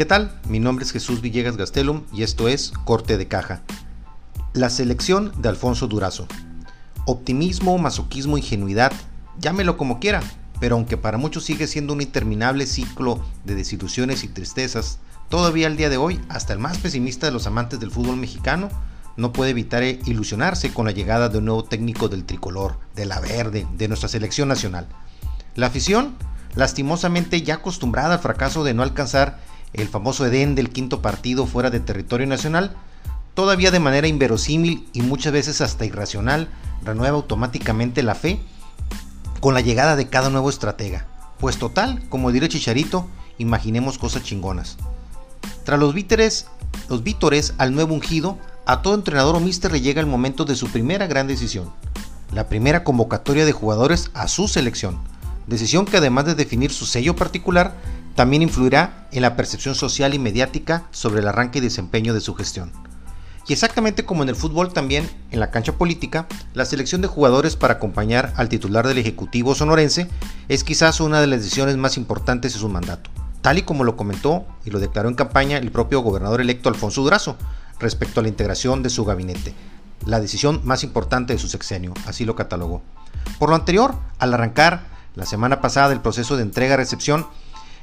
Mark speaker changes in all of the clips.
Speaker 1: ¿Qué tal? Mi nombre es Jesús Villegas Gastelum y esto es Corte de Caja. La selección de Alfonso Durazo. Optimismo, masoquismo, ingenuidad, llámelo como quiera, pero aunque para muchos sigue siendo un interminable ciclo de desilusiones y tristezas, todavía al día de hoy, hasta el más pesimista de los amantes del fútbol mexicano no puede evitar ilusionarse con la llegada de un nuevo técnico del tricolor, de la verde, de nuestra selección nacional. La afición, lastimosamente ya acostumbrada al fracaso de no alcanzar el famoso Edén del quinto partido fuera de territorio nacional, todavía de manera inverosímil y muchas veces hasta irracional, renueva automáticamente la fe con la llegada de cada nuevo estratega. Pues total, como diré Chicharito, imaginemos cosas chingonas. Tras los vítores, los vítores al nuevo ungido, a todo entrenador o mister le llega el momento de su primera gran decisión, la primera convocatoria de jugadores a su selección, decisión que además de definir su sello particular, también influirá en la percepción social y mediática sobre el arranque y desempeño de su gestión. Y exactamente como en el fútbol también, en la cancha política, la selección de jugadores para acompañar al titular del Ejecutivo sonorense es quizás una de las decisiones más importantes de su mandato, tal y como lo comentó y lo declaró en campaña el propio gobernador electo Alfonso Durazo respecto a la integración de su gabinete, la decisión más importante de su sexenio, así lo catalogó. Por lo anterior, al arrancar la semana pasada el proceso de entrega-recepción,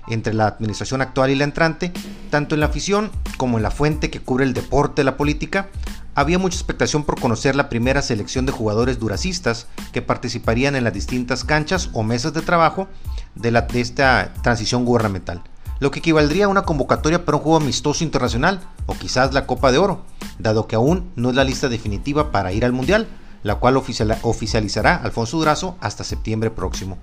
Speaker 1: entre la administración actual y la entrante, tanto en la afición como en la fuente que cubre el deporte de la política, había mucha expectación por conocer la primera selección de jugadores duracistas que participarían en las distintas canchas o mesas de trabajo de, esta transición gubernamental, lo que equivaldría a una convocatoria para un juego amistoso internacional o quizás la Copa de Oro, dado que aún no es la lista definitiva para ir al Mundial, la cual oficializará Alfonso Durazo hasta septiembre próximo.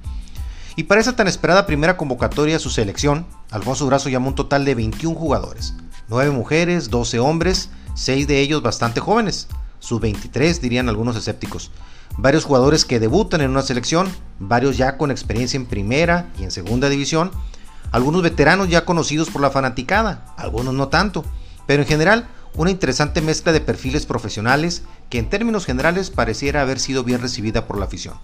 Speaker 1: Y para esa tan esperada primera convocatoria a su selección, Alfonso Durazo llamó un total de 21 jugadores, 9 mujeres, 12 hombres, 6 de ellos bastante jóvenes, sus 23 dirían algunos escépticos. Varios jugadores que debutan en una selección, varios ya con experiencia en primera y en segunda división, algunos veteranos ya conocidos por la fanaticada, algunos no tanto, pero en general una interesante mezcla de perfiles profesionales que en términos generales pareciera haber sido bien recibida por la afición.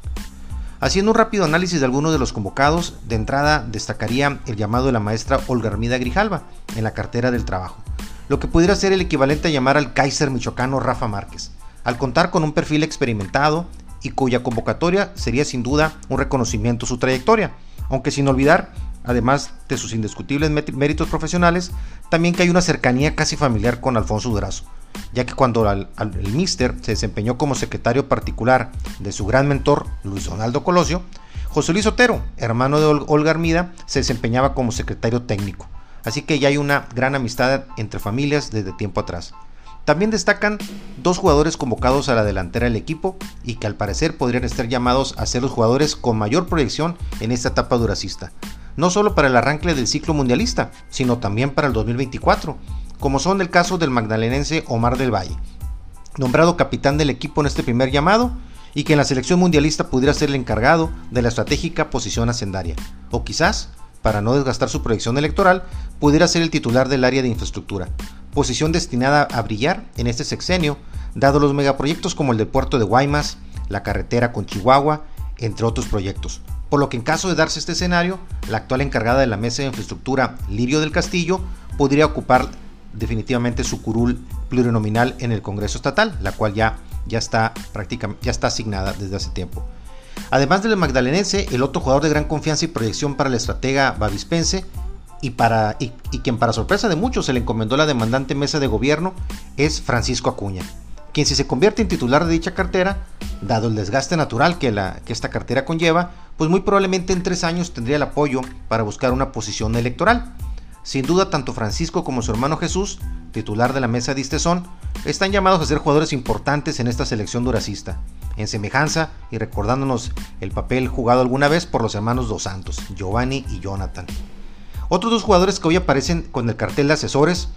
Speaker 1: Haciendo un rápido análisis de algunos de los convocados, de entrada destacaría el llamado de la maestra Olga Armida Grijalva en la cartera del trabajo, lo que pudiera ser el equivalente a llamar al Kaiser michoacano Rafa Márquez, al contar con un perfil experimentado y cuya convocatoria sería sin duda un reconocimiento a su trayectoria, aunque sin olvidar, además de sus indiscutibles méritos profesionales, también que hay una cercanía casi familiar con Alfonso Durazo, ya que cuando el Mister se desempeñó como secretario particular de su gran mentor, Luis Donaldo Colosio, José Luis Otero, hermano de Olga Armida, se desempeñaba como secretario técnico. Así que ya hay una gran amistad entre familias desde tiempo atrás. También destacan dos jugadores convocados a la delantera del equipo y que al parecer podrían estar llamados a ser los jugadores con mayor proyección en esta etapa duracista. No solo para el arranque del ciclo mundialista, sino también para el 2024, como son el caso del magdalenense Omar del Valle, nombrado capitán del equipo en este primer llamado y que en la selección mundialista pudiera ser el encargado de la estratégica posición hacendaria, o quizás, para no desgastar su proyección electoral, pudiera ser el titular del área de infraestructura, posición destinada a brillar en este sexenio, dado los megaproyectos como el del puerto de Guaymas, la carretera con Chihuahua, entre otros proyectos. Por lo que en caso de darse este escenario, la actual encargada de la mesa de infraestructura, Lirio del Castillo, podría ocupar definitivamente su curul plurinominal en el Congreso Estatal, la cual ya, ya, está, prácticamente, ya está asignada desde hace tiempo. Además del magdalenense, el otro jugador de gran confianza y proyección para el estratega bavispense y, para, y, quien para sorpresa de muchos se le encomendó la demandante mesa de gobierno es Francisco Acuña, quien si se convierte en titular de dicha cartera, dado el desgaste natural que, la, que esta cartera conlleva, pues muy probablemente en tres años tendría el apoyo para buscar una posición electoral. Sin duda, tanto Francisco como su hermano Jesús, titular de la mesa de Istezón, están llamados a ser jugadores importantes en esta selección duracista, en semejanza y recordándonos el papel jugado alguna vez por los hermanos Dos Santos, Giovanni y Jonathan. Otros dos jugadores que hoy aparecen con el cartel de asesores,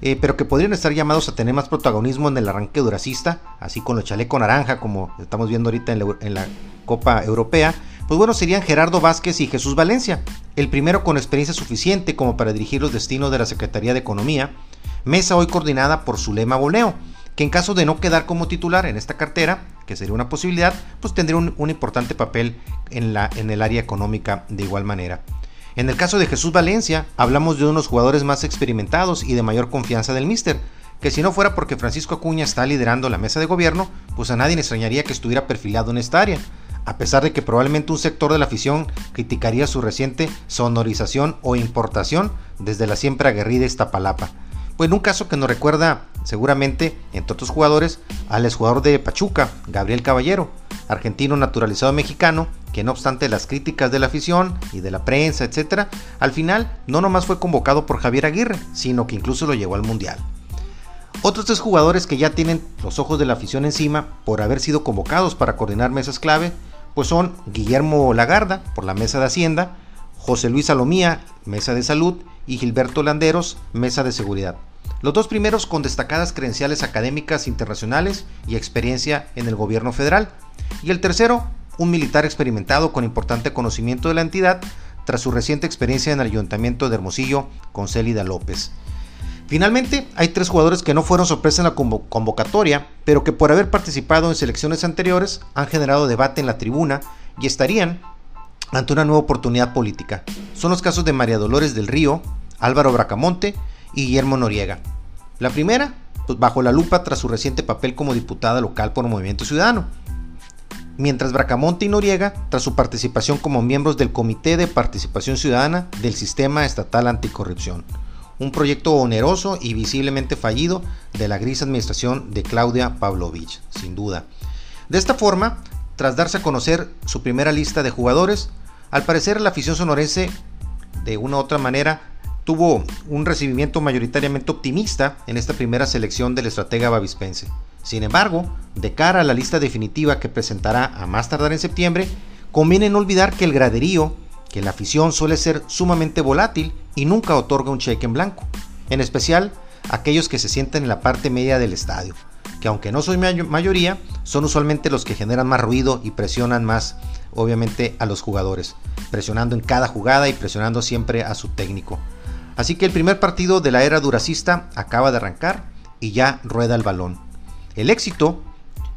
Speaker 1: eh, pero que podrían estar llamados a tener más protagonismo en el arranque duracista, así con los chaleco naranja, como estamos viendo ahorita en la Copa Europea, pues bueno, serían Gerardo Vázquez y Jesús Valencia, el primero con experiencia suficiente como para dirigir los destinos de la Secretaría de Economía, mesa hoy coordinada por Zulema Boleo, que en caso de no quedar como titular en esta cartera, que sería una posibilidad, pues tendría un, importante papel en, la, en el área económica de igual manera. En el caso de Jesús Valencia, hablamos de unos jugadores más experimentados y de mayor confianza del míster, que si no fuera porque Francisco Acuña está liderando la mesa de gobierno, pues a nadie le extrañaría que estuviera perfilado en esta área, a pesar de que probablemente un sector de la afición criticaría su reciente sonorización o importación desde la siempre aguerrida Iztapalapa. Pues en un caso que nos recuerda seguramente, entre otros jugadores, al exjugador de Pachuca, Gabriel Caballero, argentino naturalizado mexicano, que no obstante las críticas de la afición y de la prensa, etc., al final no nomás fue convocado por Javier Aguirre, sino que incluso lo llevó al Mundial. Otros tres jugadores que ya tienen los ojos de la afición encima por haber sido convocados para coordinar mesas clave, pues son Guillermo Lagarda por la mesa de Hacienda, José Luis Salomía, mesa de salud, y Gilberto Landeros, mesa de seguridad. Los dos primeros con destacadas credenciales académicas internacionales y experiencia en el gobierno federal. Y el tercero, un militar experimentado con importante conocimiento de la entidad tras su reciente experiencia en el ayuntamiento de Hermosillo con Célida López. Finalmente, hay tres jugadores que no fueron sorpresa en la convocatoria, pero que por haber participado en selecciones anteriores han generado debate en la tribuna y estarían ante una nueva oportunidad política. Son los casos de María Dolores del Río, Álvaro Bracamonte y Guillermo Noriega. La primera, pues bajo la lupa tras su reciente papel como diputada local por Movimiento Ciudadano. Mientras Bracamonte y Noriega, tras su participación como miembros del Comité de Participación Ciudadana del Sistema Estatal Anticorrupción, un proyecto oneroso y visiblemente fallido de la gris administración de Claudia Pavlovich, sin duda. De esta forma, tras darse a conocer su primera lista de jugadores, al parecer la afición sonorense, de una u otra manera, tuvo un recibimiento mayoritariamente optimista en esta primera selección del estratega bavispense. Sin embargo, de cara a la lista definitiva que presentará a más tardar en septiembre, conviene no olvidar que el graderío, que la afición suele ser sumamente volátil y nunca otorga un cheque en blanco, en especial aquellos que se sienten en la parte media del estadio, que aunque no soy mayoría, son usualmente los que generan más ruido y presionan más, obviamente, a los jugadores, presionando en cada jugada y presionando siempre a su técnico. Así que el primer partido de la era duracista acaba de arrancar y ya rueda el balón. El éxito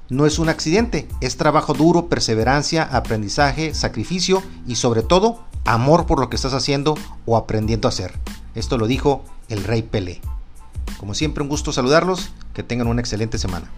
Speaker 1: no es un accidente, es trabajo duro, perseverancia, aprendizaje, sacrificio y sobre todo amor por lo que estás haciendo o aprendiendo a hacer. Esto lo dijo el rey Pelé. Como siempre un gusto saludarlos, que tengan una excelente semana.